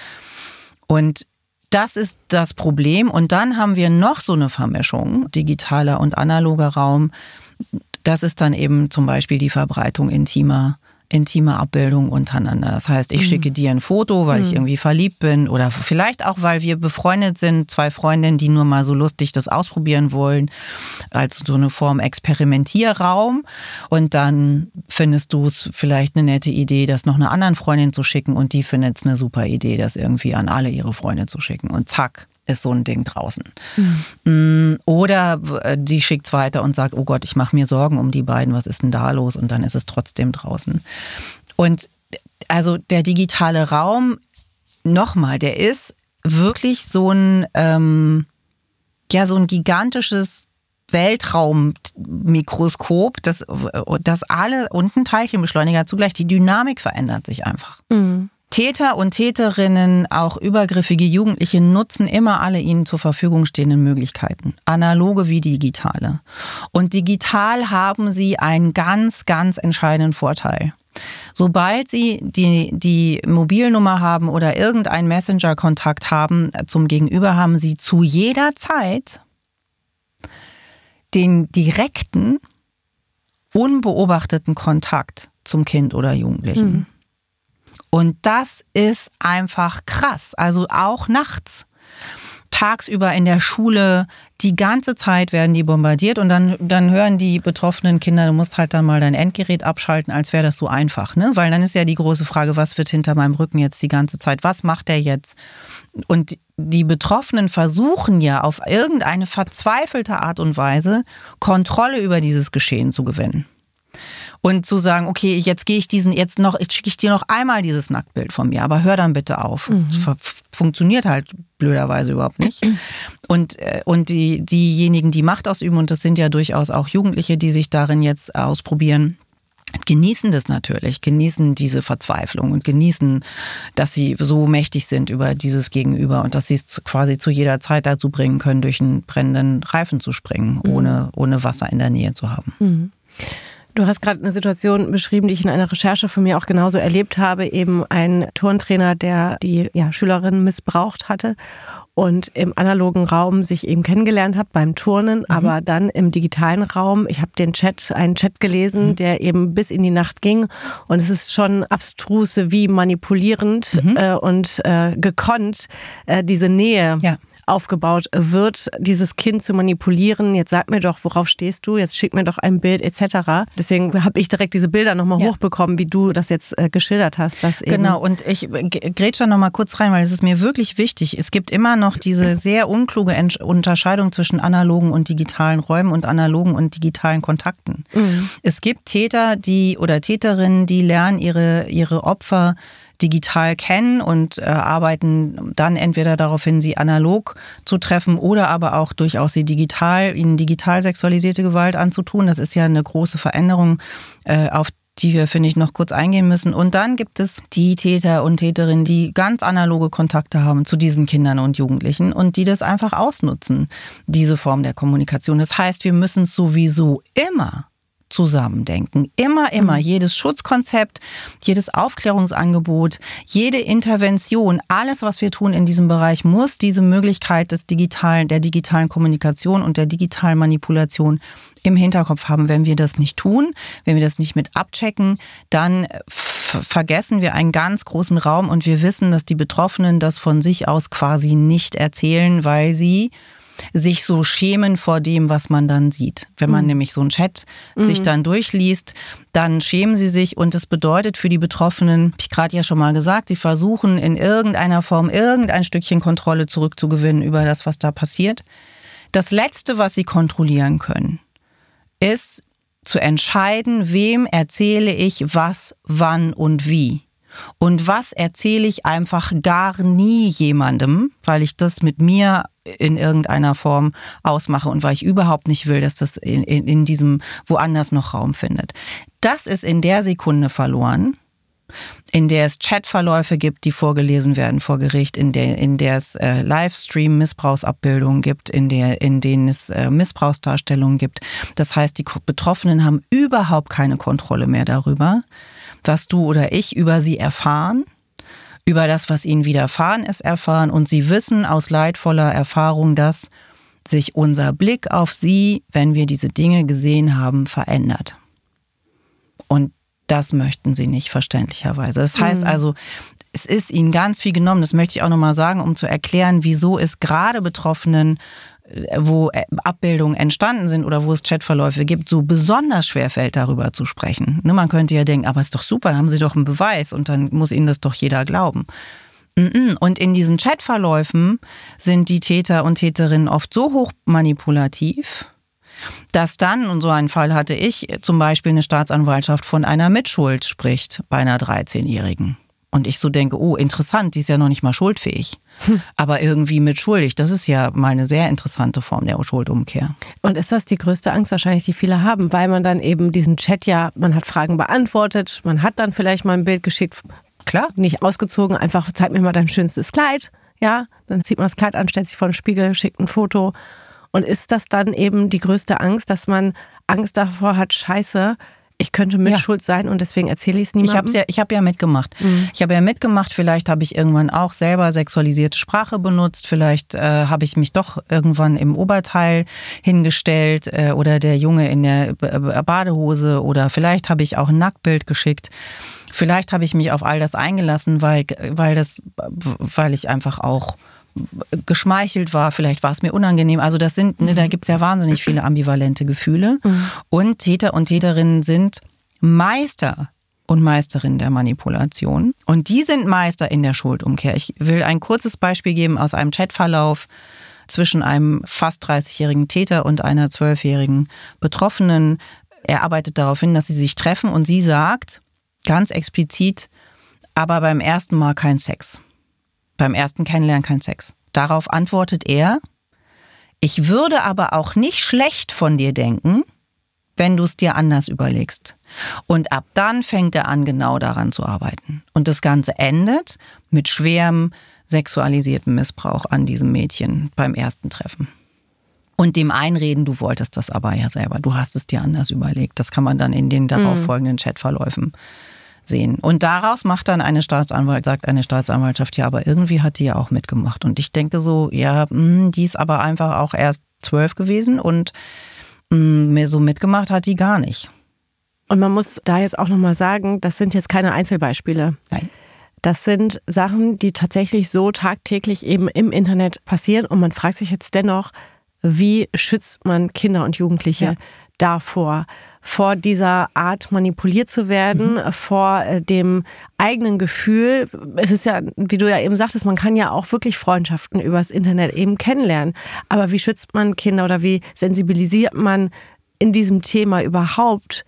Und das ist das Problem. Und dann haben wir noch so eine Vermischung, digitaler und analoger Raum. Das ist dann eben zum Beispiel die Verbreitung intimer intime Abbildung untereinander. Das heißt, ich mhm. schicke dir ein Foto, weil mhm. ich irgendwie verliebt bin oder vielleicht auch, weil wir befreundet sind, zwei Freundinnen, die nur mal so lustig das ausprobieren wollen, als so eine Form Experimentierraum. Und dann findest du es vielleicht eine nette Idee, das noch einer anderen Freundin zu schicken und die findet es eine super Idee, das irgendwie an alle ihre Freunde zu schicken. Und zack, ist so ein Ding draußen. Mhm. Oder äh, die schickt es weiter und sagt, oh Gott, ich mache mir Sorgen um die beiden, was ist denn da los? Und dann ist es trotzdem draußen. Und also der digitale Raum, nochmal, der ist wirklich so ein, ähm, ja, so ein gigantisches Weltraummikroskop, das, das alle und ein Teilchenbeschleuniger zugleich, die Dynamik verändert sich einfach. Mhm. Täter und Täterinnen, auch übergriffige Jugendliche, nutzen immer alle ihnen zur Verfügung stehenden Möglichkeiten, analoge wie digitale. Und digital haben sie einen ganz, ganz entscheidenden Vorteil. Sobald Sie die, die Mobilnummer haben oder irgendeinen Messenger-Kontakt haben zum Gegenüber, haben Sie zu jeder Zeit den direkten, unbeobachteten Kontakt zum Kind oder Jugendlichen. Mhm. Und das ist einfach krass. Also auch nachts. Tagsüber in der Schule, die ganze Zeit werden die bombardiert und dann, dann hören die betroffenen Kinder, du musst halt dann mal dein Endgerät abschalten, als wäre das so einfach. Ne? Weil dann ist ja die große Frage, was wird hinter meinem Rücken jetzt die ganze Zeit? Was macht der jetzt? Und die Betroffenen versuchen ja auf irgendeine verzweifelte Art und Weise Kontrolle über dieses Geschehen zu gewinnen und zu sagen, okay, jetzt gehe ich diesen jetzt noch, ich schicke ich dir noch einmal dieses Nacktbild von mir, aber hör dann bitte auf. Mhm. Funktioniert halt blöderweise überhaupt nicht. Und, äh, und die, diejenigen, die Macht ausüben, und das sind ja durchaus auch Jugendliche, die sich darin jetzt ausprobieren, genießen das natürlich, genießen diese Verzweiflung und genießen, dass sie so mächtig sind über dieses Gegenüber und dass sie es quasi zu jeder Zeit dazu bringen können, durch einen brennenden Reifen zu springen, mhm. ohne, ohne Wasser in der Nähe zu haben. Mhm. Du hast gerade eine Situation beschrieben, die ich in einer Recherche von mir auch genauso erlebt habe. Eben ein Turntrainer, der die ja, Schülerin missbraucht hatte und im analogen Raum sich eben kennengelernt hat beim Turnen, mhm. aber dann im digitalen Raum. Ich habe den Chat, einen Chat gelesen, mhm. der eben bis in die Nacht ging und es ist schon abstruse wie manipulierend mhm. äh, und äh, gekonnt äh, diese Nähe. Ja aufgebaut wird, dieses Kind zu manipulieren. Jetzt sag mir doch, worauf stehst du? Jetzt schick mir doch ein Bild etc. Deswegen habe ich direkt diese Bilder nochmal ja. hochbekommen, wie du das jetzt äh, geschildert hast. Dass genau, und ich grätsche noch mal kurz rein, weil es ist mir wirklich wichtig. Es gibt immer noch diese sehr unkluge Unterscheidung zwischen analogen und digitalen Räumen und analogen und digitalen Kontakten. Mhm. Es gibt Täter, die oder Täterinnen, die lernen ihre, ihre Opfer digital kennen und äh, arbeiten dann entweder darauf hin, sie analog zu treffen oder aber auch durchaus sie digital, ihnen digital sexualisierte Gewalt anzutun. Das ist ja eine große Veränderung, äh, auf die wir, finde ich, noch kurz eingehen müssen. Und dann gibt es die Täter und Täterinnen, die ganz analoge Kontakte haben zu diesen Kindern und Jugendlichen und die das einfach ausnutzen, diese Form der Kommunikation. Das heißt, wir müssen es sowieso immer zusammendenken. Immer, immer. Mhm. Jedes Schutzkonzept, jedes Aufklärungsangebot, jede Intervention, alles, was wir tun in diesem Bereich, muss diese Möglichkeit des digitalen, der digitalen Kommunikation und der digitalen Manipulation im Hinterkopf haben. Wenn wir das nicht tun, wenn wir das nicht mit abchecken, dann vergessen wir einen ganz großen Raum und wir wissen, dass die Betroffenen das von sich aus quasi nicht erzählen, weil sie sich so schämen vor dem, was man dann sieht. Wenn man mhm. nämlich so einen Chat mhm. sich dann durchliest, dann schämen sie sich und das bedeutet für die Betroffenen, habe ich gerade ja schon mal gesagt, sie versuchen in irgendeiner Form irgendein Stückchen Kontrolle zurückzugewinnen über das, was da passiert. Das Letzte, was sie kontrollieren können, ist zu entscheiden, wem erzähle ich was, wann und wie. Und was erzähle ich einfach gar nie jemandem, weil ich das mit mir in irgendeiner Form ausmache und weil ich überhaupt nicht will, dass das in, in, in diesem woanders noch Raum findet. Das ist in der Sekunde verloren in der es Chatverläufe gibt, die vorgelesen werden vor Gericht, in der, in der es äh, Livestream-Missbrauchsabbildungen gibt, in, der, in denen es äh, Missbrauchsdarstellungen gibt. Das heißt, die Betroffenen haben überhaupt keine Kontrolle mehr darüber, was du oder ich über sie erfahren über das, was ihnen widerfahren ist, erfahren und sie wissen aus leidvoller Erfahrung, dass sich unser Blick auf sie, wenn wir diese Dinge gesehen haben, verändert. Und das möchten sie nicht, verständlicherweise. Das heißt mhm. also, es ist ihnen ganz viel genommen. Das möchte ich auch nochmal sagen, um zu erklären, wieso es gerade Betroffenen, wo äh, Abbildungen entstanden sind oder wo es Chatverläufe gibt, so besonders schwer fällt, darüber zu sprechen. Ne, man könnte ja denken, aber ist doch super, haben sie doch einen Beweis und dann muss ihnen das doch jeder glauben. Und in diesen Chatverläufen sind die Täter und Täterinnen oft so hoch manipulativ, dass dann, und so einen Fall hatte ich, zum Beispiel eine Staatsanwaltschaft von einer Mitschuld spricht bei einer 13-Jährigen. Und ich so denke, oh, interessant, die ist ja noch nicht mal schuldfähig. Hm. Aber irgendwie mitschuldig. Das ist ja mal eine sehr interessante Form der Schuldumkehr. Und ist das die größte Angst wahrscheinlich, die viele haben, weil man dann eben diesen Chat ja, man hat Fragen beantwortet, man hat dann vielleicht mal ein Bild geschickt. Klar. Nicht ausgezogen, einfach zeig mir mal dein schönstes Kleid. Ja, dann zieht man das Kleid an, stellt sich vor den Spiegel, schickt ein Foto und ist das dann eben die größte Angst, dass man Angst davor hat, scheiße, ich könnte mitschuld ja. sein und deswegen erzähle ich es niemandem. Ich habe ja, ich hab ja mitgemacht. Mhm. Ich habe ja mitgemacht. Vielleicht habe ich irgendwann auch selber sexualisierte Sprache benutzt. Vielleicht äh, habe ich mich doch irgendwann im Oberteil hingestellt äh, oder der Junge in der Badehose oder vielleicht habe ich auch ein Nacktbild geschickt. Vielleicht habe ich mich auf all das eingelassen, weil, weil, das, weil ich einfach auch geschmeichelt war, vielleicht war es mir unangenehm. Also das sind, ne, da gibt es ja wahnsinnig viele ambivalente Gefühle. Mhm. Und Täter und Täterinnen sind Meister und Meisterinnen der Manipulation. Und die sind Meister in der Schuldumkehr. Ich will ein kurzes Beispiel geben aus einem Chatverlauf zwischen einem fast 30-jährigen Täter und einer 12-jährigen Betroffenen. Er arbeitet darauf hin, dass sie sich treffen und sie sagt ganz explizit, aber beim ersten Mal kein Sex. Beim ersten Kennenlernen kein Sex. Darauf antwortet er, ich würde aber auch nicht schlecht von dir denken, wenn du es dir anders überlegst. Und ab dann fängt er an, genau daran zu arbeiten. Und das Ganze endet mit schwerem sexualisierten Missbrauch an diesem Mädchen beim ersten Treffen. Und dem Einreden, du wolltest das aber ja selber, du hast es dir anders überlegt. Das kann man dann in den darauf mhm. folgenden Chatverläufen sehen. Und daraus macht dann eine Staatsanwalt, sagt eine Staatsanwaltschaft, ja, aber irgendwie hat die ja auch mitgemacht. Und ich denke so, ja, mh, hm, die ist aber einfach auch erst zwölf gewesen und mh, hm, mir so mitgemacht hat die gar nicht. Und man muss da jetzt auch nochmal sagen, das sind jetzt keine Einzelbeispiele. Nein. Das sind Sachen, die tatsächlich so tagtäglich eben im Internet passieren. Und man fragt sich jetzt dennoch, wie schützt man Kinder und Jugendliche ja. Davor? vor dieser Art manipuliert zu werden, mhm. vor äh, dem eigenen Gefühl. Es ist ja, wie du ja eben sagtest, man kann ja auch wirklich Freundschaften übers Internet eben kennenlernen. Aber wie schützt man Kinder oder wie sensibilisiert man in diesem Thema überhaupt?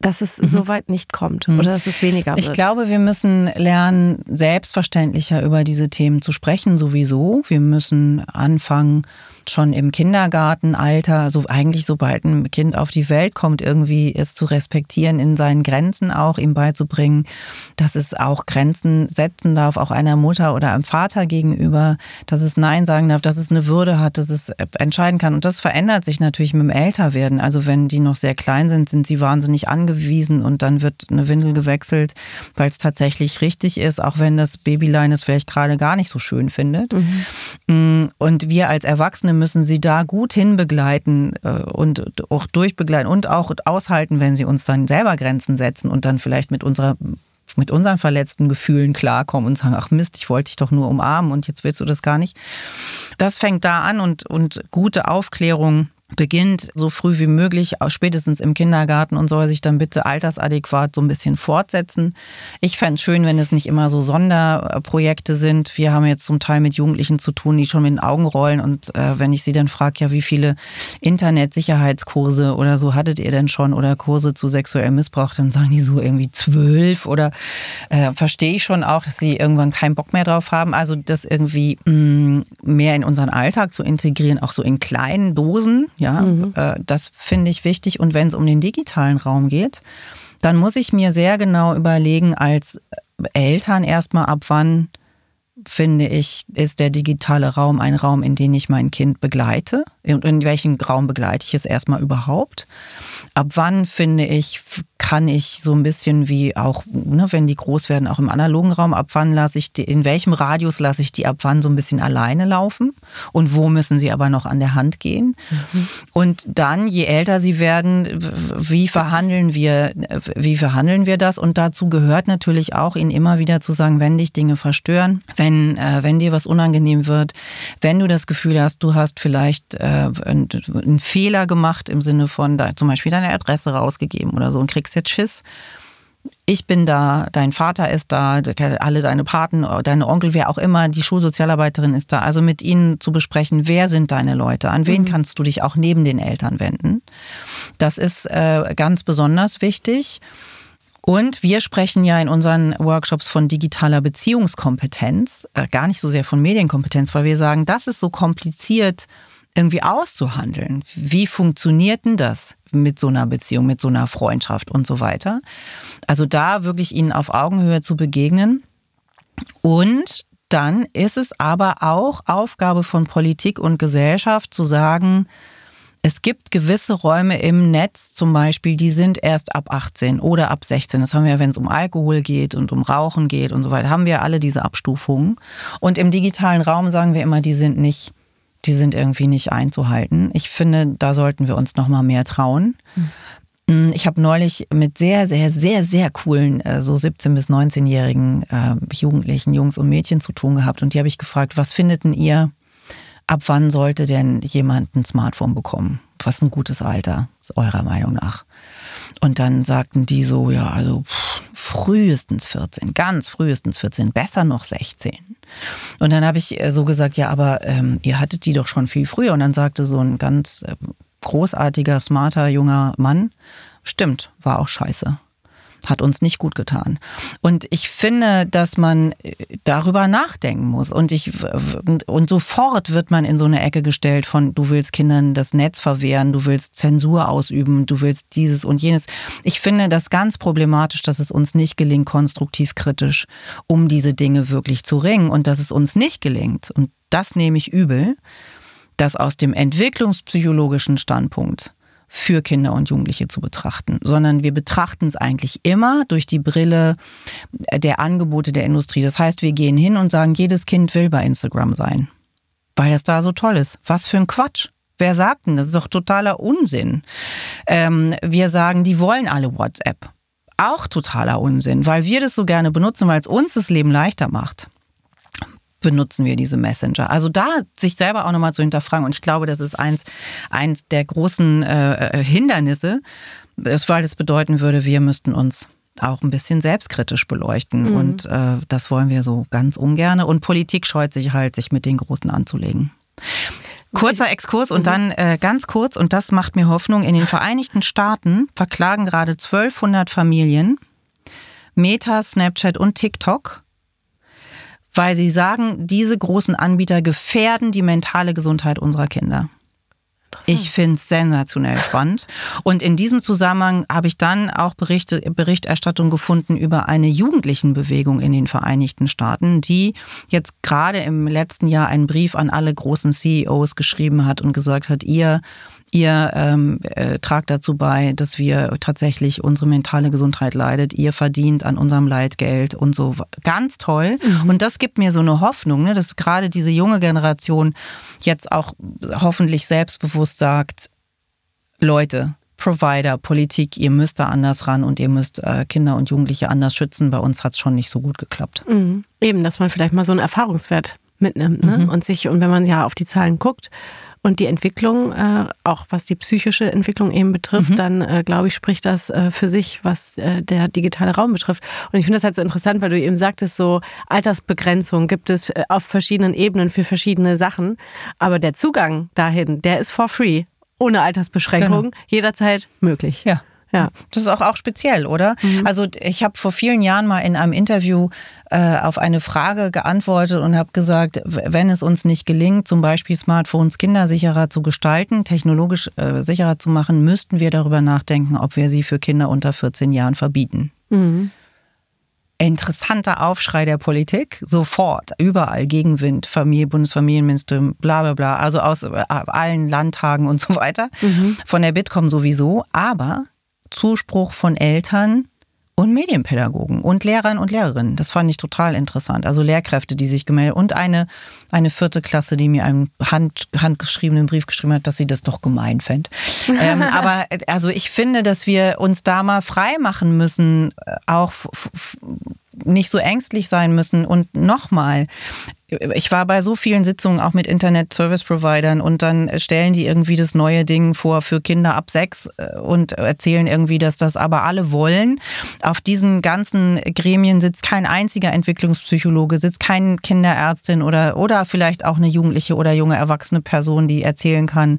dass es mhm. so weit nicht kommt mhm. oder dass es weniger wird. Ich glaube, wir müssen lernen, selbstverständlicher über diese Themen zu sprechen, sowieso. Wir müssen anfangen, schon im Kindergartenalter, so eigentlich sobald ein Kind auf die Welt kommt, irgendwie es zu respektieren, in seinen Grenzen auch ihm beizubringen, dass es auch Grenzen setzen darf, auch einer Mutter oder einem Vater gegenüber, dass es Nein sagen darf, dass es eine Würde hat, dass es entscheiden kann. Und das verändert sich natürlich mit dem Älterwerden. Also wenn die noch sehr klein sind, sind sie wahnsinnig angewiesen und dann wird eine Windel gewechselt, weil es tatsächlich richtig ist, auch wenn das Babylein es vielleicht gerade gar nicht so schön findet. Mhm. Und wir als Erwachsene müssen sie da gut hinbegleiten äh, und auch durchbegleiten und auch aushalten, wenn sie uns dann selber Grenzen setzen und dann vielleicht mit unserer mit unseren verletzten Gefühlen klarkommen und sagen, ach Mist, ich wollte dich doch nur umarmen und jetzt willst du das gar nicht. Das fängt da an und, und gute Aufklärung beginnt so früh wie möglich, spätestens im Kindergarten und soll sich dann bitte altersadäquat so ein bisschen fortsetzen. Ich fände es schön, wenn es nicht immer so Sonderprojekte sind. Wir haben jetzt zum Teil mit Jugendlichen zu tun, die schon mit den Augen rollen und äh, wenn ich sie dann frage, ja, wie viele Internetsicherheitskurse oder so hattet ihr denn schon oder Kurse zu sexuellem Missbrauch, dann sagen die so irgendwie zwölf oder äh, verstehe ich schon auch, dass sie irgendwann keinen Bock mehr drauf haben. Also das irgendwie mh, mm, mehr in unseren Alltag zu integrieren, auch so in kleinen Dosen ja, mhm. äh, das finde ich wichtig. Und wenn es um den digitalen Raum geht, dann muss ich mir sehr genau überlegen, als Eltern erstmal ab wann finde ich, ist der digitale Raum ein Raum, in den ich mein Kind begleite. Und in welchem Raum begleite ich es erstmal überhaupt? Ab wann finde ich, kann ich so ein bisschen wie auch, ne, wenn die groß werden, auch im analogen Raum, ab wann lasse ich die, in welchem Radius lasse ich die ab wann so ein bisschen alleine laufen und wo müssen sie aber noch an der Hand gehen? Mhm. Und dann, je älter sie werden, wie verhandeln wir, wie verhandeln wir das? Und dazu gehört natürlich auch, ihnen immer wieder zu sagen, wenn dich Dinge verstören, wenn, äh, wenn dir was unangenehm wird, wenn du das Gefühl hast, du hast vielleicht äh, einen Fehler gemacht im Sinne von da, zum Beispiel deine Adresse rausgegeben oder so und kriegst jetzt Schiss. Ich bin da, dein Vater ist da, alle deine Paten, deine Onkel, wer auch immer, die Schulsozialarbeiterin ist da. Also mit ihnen zu besprechen, wer sind deine Leute, an wen mhm. kannst du dich auch neben den Eltern wenden. Das ist äh, ganz besonders wichtig. Und wir sprechen ja in unseren Workshops von digitaler Beziehungskompetenz, äh, gar nicht so sehr von Medienkompetenz, weil wir sagen, das ist so kompliziert irgendwie auszuhandeln. Wie funktioniert denn das mit so einer Beziehung, mit so einer Freundschaft und so weiter? Also da wirklich ihnen auf Augenhöhe zu begegnen. Und dann ist es aber auch Aufgabe von Politik und Gesellschaft zu sagen, es gibt gewisse Räume im Netz zum Beispiel, die sind erst ab 18 oder ab 16. Das haben wir, wenn es um Alkohol geht und um Rauchen geht und so weiter, haben wir alle diese Abstufungen. Und im digitalen Raum sagen wir immer, die sind nicht die sind irgendwie nicht einzuhalten. Ich finde, da sollten wir uns noch mal mehr trauen. Mhm. Ich habe neulich mit sehr, sehr, sehr, sehr coolen, äh, so 17- bis 19-jährigen äh, Jugendlichen, Jungs und Mädchen zu tun gehabt. Und die habe ich gefragt, was findet denn ihr, ab wann sollte denn jemand ein Smartphone bekommen? Was ist ein gutes Alter, eurer Meinung nach? Und dann sagten die so, ja, also frühestens 14, ganz frühestens 14, besser noch 16. Und dann habe ich äh, so gesagt, ja, aber ähm, ihr hattet die doch schon viel früher. Und dann sagte so ein ganz äh, großartiger, smarter junger Mann, stimmt, war auch scheiße hat uns nicht gut getan. Und ich finde, dass man äh, darüber nachdenken muss. Und ich, und sofort wird man in so eine Ecke gestellt von, du willst Kindern das Netz verwehren, du willst Zensur ausüben, du willst dieses und jenes. Ich finde das ganz problematisch, dass es uns nicht gelingt, konstruktiv kritisch um diese Dinge wirklich zu ringen und dass es uns nicht gelingt. Und das nehme ich übel, dass aus dem entwicklungspsychologischen Standpunkt für Kinder und Jugendliche zu betrachten, sondern wir betrachten es eigentlich immer durch die Brille der Angebote der Industrie. Das heißt, wir gehen hin und sagen, jedes Kind will bei Instagram sein, weil das da so toll ist. Was für ein Quatsch. Wer sagt denn? Das ist doch totaler Unsinn. Ähm, wir sagen, die wollen alle WhatsApp. Auch totaler Unsinn, weil wir das so gerne benutzen, weil es uns das Leben leichter macht benutzen wir diese Messenger? Also da sich selber auch nochmal zu hinterfragen. Und ich glaube, das ist eins, eins der großen äh, äh Hindernisse, weil das bedeuten würde, wir müssten uns auch ein bisschen selbstkritisch beleuchten. Mhm. Und äh, das wollen wir so ganz ungern. Und Politik scheut sich halt, sich mit den Großen anzulegen. Kurzer Exkurs und mhm. dann äh, ganz kurz, und das macht mir Hoffnung, in den Vereinigten Staaten verklagen gerade 1200 Familien Meta, Snapchat und TikTok weil sie sagen, diese großen Anbieter gefährden die mentale Gesundheit unserer Kinder. Ich finde es sensationell spannend. Und in diesem Zusammenhang habe ich dann auch Berichte, Berichterstattung gefunden über eine Jugendlichenbewegung in den Vereinigten Staaten, die jetzt gerade im letzten Jahr einen Brief an alle großen CEOs geschrieben hat und gesagt hat, ihr Ihr ähm, äh, tragt dazu bei, dass wir tatsächlich unsere mentale Gesundheit leidet. Ihr verdient an unserem Leid Geld und so. Ganz toll. Mhm. Und das gibt mir so eine Hoffnung, ne, dass gerade diese junge Generation jetzt auch hoffentlich selbstbewusst sagt, Leute, Provider, Politik, ihr müsst da anders ran und ihr müsst äh, Kinder und Jugendliche anders schützen. Bei uns hat es schon nicht so gut geklappt. Mhm. Eben, dass man vielleicht mal so einen Erfahrungswert mitnimmt ne? Mhm. und sich, und wenn man ja auf die Zahlen guckt Und die Entwicklung, äh, auch was die psychische Entwicklung eben betrifft, mhm. dann äh, glaube ich, spricht das äh, für sich, was äh, der digitale Raum betrifft. Und ich finde das halt so interessant, weil du eben sagtest, so Altersbegrenzung gibt es äh, auf verschiedenen Ebenen für verschiedene Sachen. Aber der Zugang dahin, der ist for free, ohne Altersbeschränkung, genau. jederzeit möglich. Ja. Ja. Das ist auch, auch speziell, oder? Mhm. Also ich habe vor vielen Jahren mal in einem Interview äh, auf eine Frage geantwortet und habe gesagt, wenn es uns nicht gelingt, zum Beispiel Smartphones kindersicherer zu gestalten, technologisch äh, sicherer zu machen, müssten wir darüber nachdenken, ob wir sie für Kinder unter 14 Jahren verbieten. Mhm. Interessanter Aufschrei der Politik, sofort, überall Gegenwind, Familie, Bundesfamilienministerium, bla bla bla, also aus äh, allen Landtagen und so weiter. Mhm. Von der Bitkom sowieso, aber Zuspruch von Eltern und Medienpädagogen und Lehrern und Lehrerinnen. Das fand ich total interessant. Also Lehrkräfte, die sich gemeldet und eine, eine vierte Klasse, die mir einen hand, handgeschriebenen Brief geschrieben hat, dass sie das doch gemein fände. ähm, aber also ich finde, dass wir uns da mal frei machen müssen, äh, auch nicht so ängstlich sein müssen und nochmal, ich war bei so vielen Sitzungen auch mit Internet-Service-Providern und dann stellen die irgendwie das neue Ding vor für Kinder ab sechs äh, und erzählen irgendwie, dass das aber alle wollen. Auf diesen ganzen Gremien sitzt kein einziger Entwicklungspsychologe, sitzt keine Kinderärztin oder, oder vielleicht auch eine jugendliche oder junge erwachsene Person, die erzählen kann,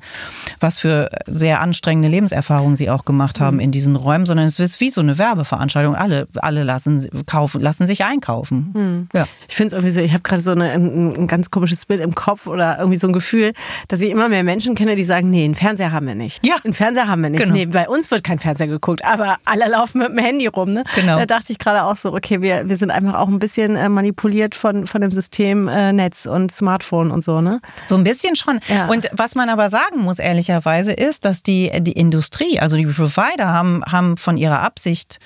was für sehr anstrengende Lebenserfahrungen sie auch gemacht haben in diesen Räumen, sondern es ist wie so eine Werbeveranstaltung. Alle, alle lassen, kaufen, lassen sich einkaufen. Hm. Ja. Ich finde es irgendwie so, ich habe gerade so eine ein, ein, ganz komisches Bild im Kopf oder irgendwie so ein Gefühl, dass ich immer mehr Menschen kenne, die sagen, nee, einen Fernseher haben wir nicht. Ja. Einen Fernseher haben wir nicht. Genau. Nee, bei uns wird kein Fernseher geguckt, aber alle laufen mit dem Handy rum. Ne? Genau. Da dachte ich gerade auch so, okay, wir, wir sind einfach auch ein bisschen äh, manipuliert von, von dem System äh, Netz und Smartphone und so, ne? So ein bisschen schon. Ja. Und was man aber sagen muss, ehrlicherweise, ist, dass die, die Industrie, also die Provider haben, haben von ihrer Absicht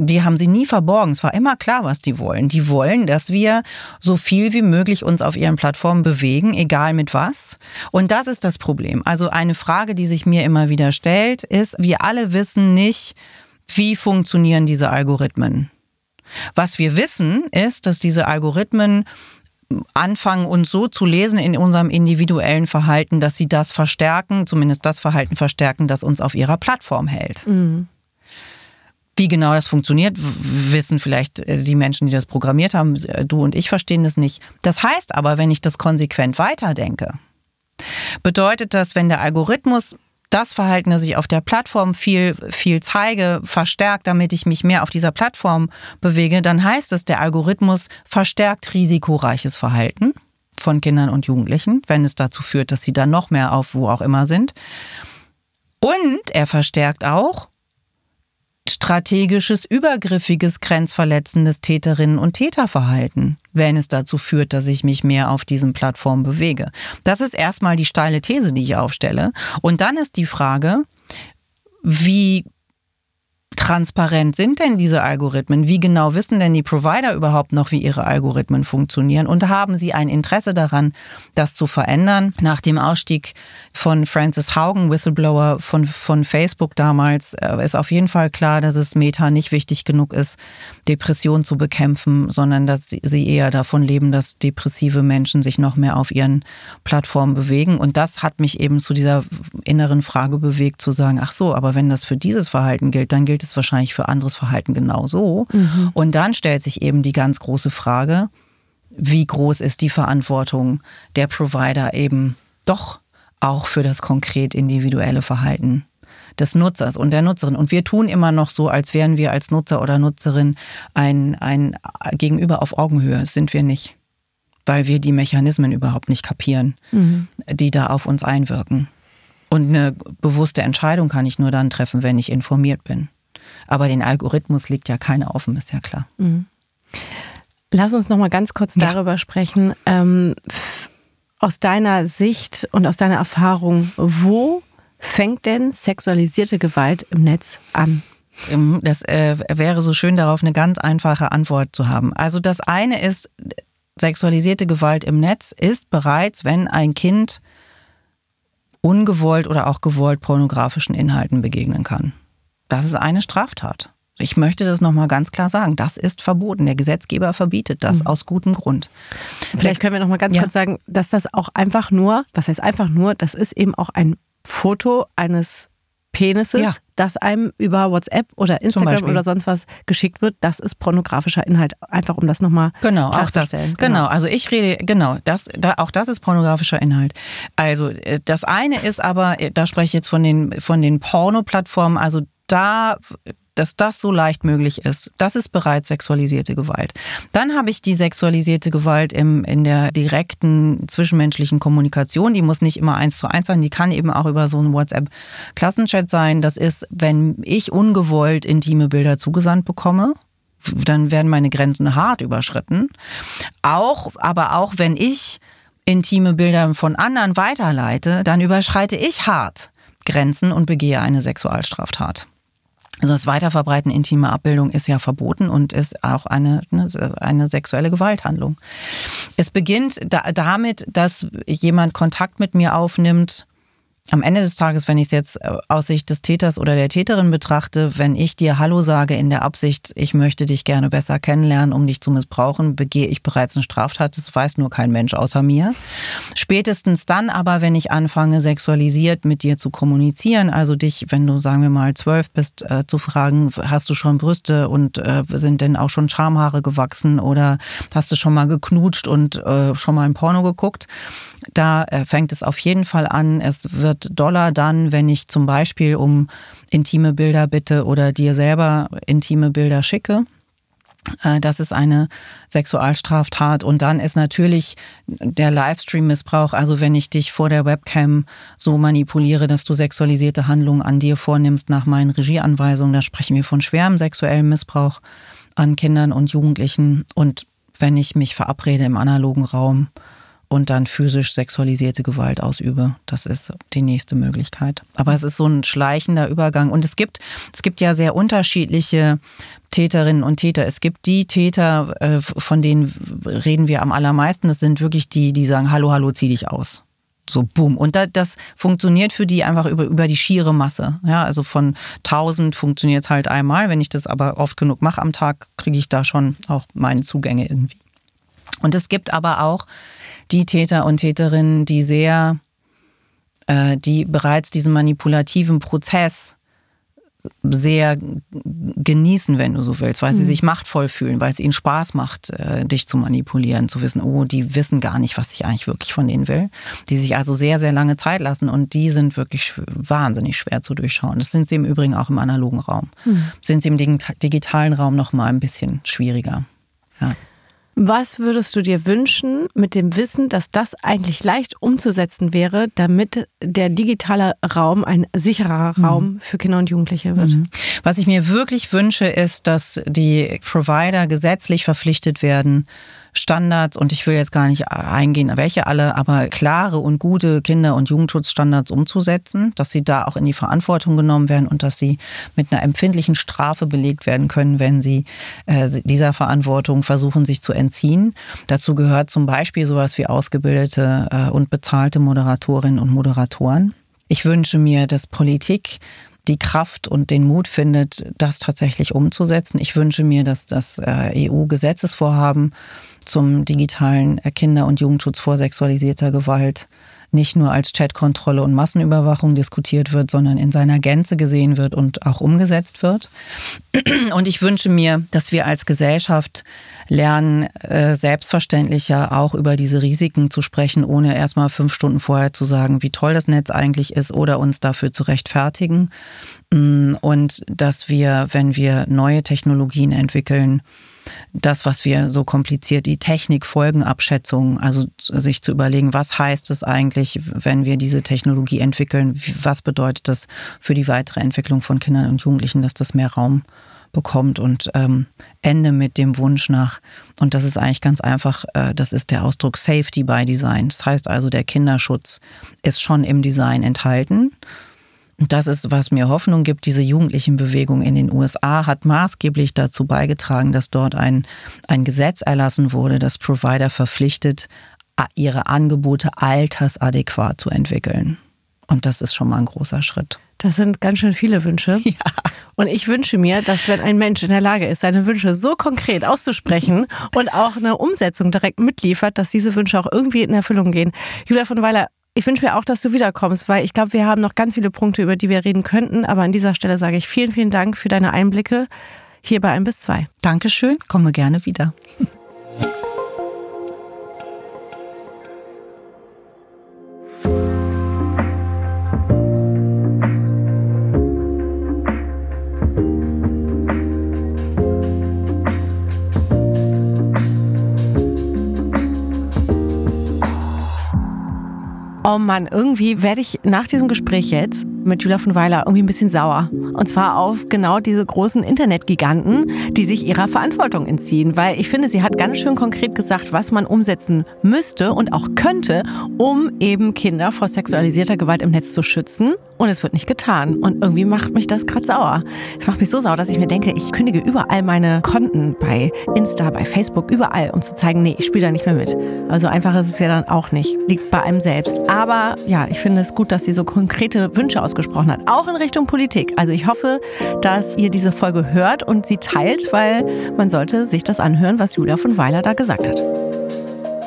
die haben sie nie verborgen. Es war immer klar, was die wollen. Die wollen, dass wir so viel wie möglich uns auf ihren Plattformen bewegen, egal mit was. Und das ist das Problem. Also eine Frage, die sich mir immer wieder stellt, ist, wir alle wissen nicht, wie funktionieren diese Algorithmen. Was wir wissen, ist, dass diese Algorithmen anfangen, uns so zu lesen in unserem individuellen Verhalten, dass sie das verstärken, zumindest das Verhalten verstärken, das uns auf ihrer Plattform hält. Mhm. Wie genau das funktioniert, wissen vielleicht äh, die Menschen, die das programmiert haben. Äh, du und ich verstehen das nicht. Das heißt aber, wenn ich das konsequent weiterdenke, bedeutet das, wenn der Algorithmus das Verhalten, das ich auf der Plattform viel, viel zeige, verstärkt, damit ich mich mehr auf dieser Plattform bewege, dann heißt es, der Algorithmus verstärkt risikoreiches Verhalten von Kindern und Jugendlichen, wenn es dazu führt, dass sie dann noch mehr auf wo auch immer sind. Und er verstärkt auch strategisches, übergriffiges, grenzverletzendes Täterinnen- und Täterverhalten, wenn es dazu führt, dass ich mich mehr auf diesen Plattformen bewege. Das ist erstmal die steile These, die ich aufstelle. Und dann ist die Frage, wie transparent sind denn diese Algorithmen? Wie genau wissen denn die Provider überhaupt noch, wie ihre Algorithmen funktionieren? Und haben sie ein Interesse daran, das zu verändern? Nach dem Ausstieg von Francis Haugen, Whistleblower von, von Facebook damals, äh, ist auf jeden Fall klar, dass es Meta nicht wichtig genug ist, Depression zu bekämpfen, sondern dass sie eher davon leben, dass depressive Menschen sich noch mehr auf ihren Plattformen bewegen. Und das hat mich eben zu dieser inneren Frage bewegt, zu sagen, ach so, aber wenn das für dieses Verhalten gilt, dann gilt es wahrscheinlich für anderes Verhalten genauso. Mhm. Und dann stellt sich eben die ganz große Frage, wie groß ist die Verantwortung der Provider eben doch auch für das konkret individuelle Verhalten des Nutzers und der Nutzerin. Und wir tun immer noch so, als wären wir als Nutzer oder Nutzerin ein, ein Gegenüber auf Augenhöhe. Das sind wir nicht, weil wir die Mechanismen überhaupt nicht kapieren, mhm. die da auf uns einwirken. Und eine bewusste Entscheidung kann ich nur dann treffen, wenn ich informiert bin. Aber den Algorithmus liegt ja keiner offen, ist ja klar. Mhm. Lass uns noch mal ganz kurz ja. darüber sprechen. Ähm, aus deiner Sicht und aus deiner Erfahrung, wo fängt denn sexualisierte Gewalt im Netz an? Das äh, wäre so schön, darauf eine ganz einfache Antwort zu haben. Also das eine ist, sexualisierte Gewalt im Netz ist bereits, wenn ein Kind ungewollt oder auch gewollt pornografischen Inhalten begegnen kann. Das ist eine Straftat. Ich möchte das nochmal ganz klar sagen. Das ist verboten. Der Gesetzgeber verbietet das mhm. aus gutem Grund. Vielleicht können wir nochmal ganz ja. kurz sagen, dass das auch einfach nur, was heißt einfach nur, das ist eben auch ein Foto eines Penises, ja. das einem über WhatsApp oder Instagram oder sonst was geschickt wird, das ist pornografischer Inhalt. Einfach um das nochmal genau, klarzustellen. Genau. genau, also ich rede, genau, das, da, auch das ist pornografischer Inhalt. Also äh, das eine ist aber, äh, da spreche ich jetzt von den, von den Porno-Plattformen, also da dass das so leicht möglich ist. Das ist bereits sexualisierte Gewalt. Dann habe ich die sexualisierte Gewalt im, in der direkten zwischenmenschlichen Kommunikation. Die muss nicht immer eins zu eins sein, die kann eben auch über so einen WhatsApp-Klassenchat sein. Das ist, wenn ich ungewollt intime Bilder zugesandt bekomme dann werden meine Grenzen hart überschritten. Auch, aber auch wenn ich intime Bilder von anderen weiterleite, dann überschreite ich hart Grenzen und begehe eine Sexualstraftat. Also das Weiterverbreiten intimer Abbildung ist ja verboten und ist auch eine, ne, eine sexuelle Gewalthandlung. Es beginnt da, damit, dass jemand Kontakt mit mir aufnimmt am Ende des Tages, wenn ich es jetzt äh, aus Sicht des Täters oder der Täterin betrachte, wenn ich dir Hallo sage in der Absicht, ich möchte dich gerne besser kennenlernen, um dich zu missbrauchen, begehe ich bereits eine Straftat. Das weiß nur kein Mensch außer mir. Spätestens dann aber, wenn ich anfange, sexualisiert mit dir zu kommunizieren, also dich, wenn du, sagen wir mal, zwölf bist, äh, zu fragen, hast du schon Brüste und äh, sind denn auch schon Schamhaare gewachsen oder hast du schon mal geknutscht und äh, schon mal ein Porno geguckt? Da äh, fängt es auf jeden Fall an. Es wird doller dann, wenn ich zum Beispiel um intime Bilder bitte oder dir selber intime Bilder schicke. Äh, das ist eine Sexualstraftat. Und dann ist natürlich der Livestream-Missbrauch, also wenn ich dich vor der Webcam so manipuliere, dass du sexualisierte Handlungen an dir vornimmst nach meinen Regieanweisungen, da sprechen wir von schwerem sexuellem Missbrauch an Kindern und Jugendlichen. Und wenn ich mich verabrede im analogen Raum, und dann physisch sexualisierte Gewalt ausübe. Das ist die nächste Möglichkeit. Aber es ist so ein schleichender Übergang. Und es gibt, es gibt ja sehr unterschiedliche Täterinnen und Täter. Es gibt die Täter, äh, von denen reden wir am allermeisten. Das sind wirklich die, die sagen, hallo, hallo, zieh dich aus. So, boom. Und das funktioniert für die einfach über, über die schiere Masse. Ja, also von 1000 funktioniert es halt einmal. Wenn ich das aber oft genug mache am Tag, kriege ich da schon auch meine Zugänge irgendwie. Und es gibt aber auch die Täter und Täterinnen, die sehr, äh, die bereits diesen manipulativen Prozess sehr genießen, wenn du so willst, weil mhm. sie sich machtvoll fühlen, weil es ihnen Spaß macht, äh, dich zu manipulieren, zu wissen, oh, die wissen gar nicht, was ich eigentlich wirklich von denen will. Die sich also sehr, sehr lange Zeit lassen und die sind wirklich wahnsinnig schwer zu durchschauen. Das sind sie im Übrigen auch im analogen Raum. Mhm. Sind sie im digitalen Raum noch mal ein bisschen schwieriger. Ja. Was würdest du dir wünschen mit dem Wissen, dass das eigentlich leicht umzusetzen wäre, damit der digitale Raum ein sicherer mhm. Raum für Kinder und Jugendliche wird? Mhm. Was ich mir wirklich wünsche, ist, dass die Provider gesetzlich verpflichtet werden, Standards und ich will jetzt gar nicht eingehen, welche alle, aber klare und gute Kinder- und Jugendschutzstandards umzusetzen, dass sie da auch in die Verantwortung genommen werden und dass sie mit einer empfindlichen Strafe belegt werden können, wenn sie äh, dieser Verantwortung versuchen, sich zu entziehen. Dazu gehört zum Beispiel sowas wie ausgebildete äh, und bezahlte Moderatorinnen und Moderatoren. Ich wünsche mir, dass Politik die Kraft und den Mut findet, das tatsächlich umzusetzen. Ich wünsche mir, dass das äh, EU-Gesetzesvorhaben zum digitalen Kinder- und Jugendschutz vor sexualisierter Gewalt nicht nur als Chatkontrolle und Massenüberwachung diskutiert wird, sondern in seiner Gänze gesehen wird und auch umgesetzt wird. Und ich wünsche mir, dass wir als Gesellschaft lernen, äh, selbstverständlicher auch über diese Risiken zu sprechen, ohne erstmal fünf Stunden vorher zu sagen, wie toll das Netz eigentlich ist oder uns dafür zu rechtfertigen. Mm, und dass wir, wenn wir neue Technologien entwickeln, das, was wir so kompliziert, die Technikfolgenabschätzung, also sich zu überlegen, was heißt es eigentlich, wenn wir diese Technologie entwickeln, was bedeutet das für die weitere Entwicklung von Kindern und Jugendlichen, dass das mehr Raum bekommt? Und ähm, Ende mit dem Wunsch nach, und das ist eigentlich ganz einfach, äh, das ist der Ausdruck Safety by Design. Das heißt also, der Kinderschutz ist schon im Design enthalten das ist, was mir Hoffnung gibt. Diese Jugendlichenbewegung in den USA hat maßgeblich dazu beigetragen, dass dort ein, ein Gesetz erlassen wurde, das Provider verpflichtet, ihre Angebote altersadäquat zu entwickeln. Und das ist schon mal ein großer Schritt. Das sind ganz schön viele Wünsche. Ja. Und ich wünsche mir, dass wenn ein Mensch in der Lage ist, seine Wünsche so konkret auszusprechen und auch eine Umsetzung direkt mitliefert, dass diese Wünsche auch irgendwie in Erfüllung gehen. Julia von Weiler, ich wünsche mir auch, dass du wiederkommst, weil ich glaube, wir haben noch ganz viele Punkte, über die wir reden könnten. Aber an dieser Stelle sage ich vielen, vielen Dank für deine Einblicke hier bei 1 bis 2. Dankeschön, komme gerne wieder. Oh Mann, irgendwie werde ich nach diesem Gespräch jetzt mit Julia von Weiler irgendwie ein bisschen sauer. Und zwar auf genau diese großen Internetgiganten, die sich ihrer Verantwortung entziehen. Weil ich finde, sie hat ganz schön konkret gesagt, was man umsetzen müsste und auch könnte, um eben Kinder vor sexualisierter Gewalt im Netz zu schützen und es wird nicht getan. Und irgendwie macht mich das gerade sauer. Es macht mich so sauer, dass ich mir denke, ich kündige überall meine Konten bei Insta, bei Facebook, überall, um zu zeigen, nee, ich spiele da nicht mehr mit. Also einfach ist es ja dann auch nicht. Liegt bei einem selbst. Aber ja, ich finde es gut, dass sie so konkrete Wünsche ausgesprochen hat. Auch in Richtung Politik. Also ich hoffe, dass ihr diese Folge hört und sie teilt, weil man sollte sich das anhören, was Julia von Weiler da gesagt hat.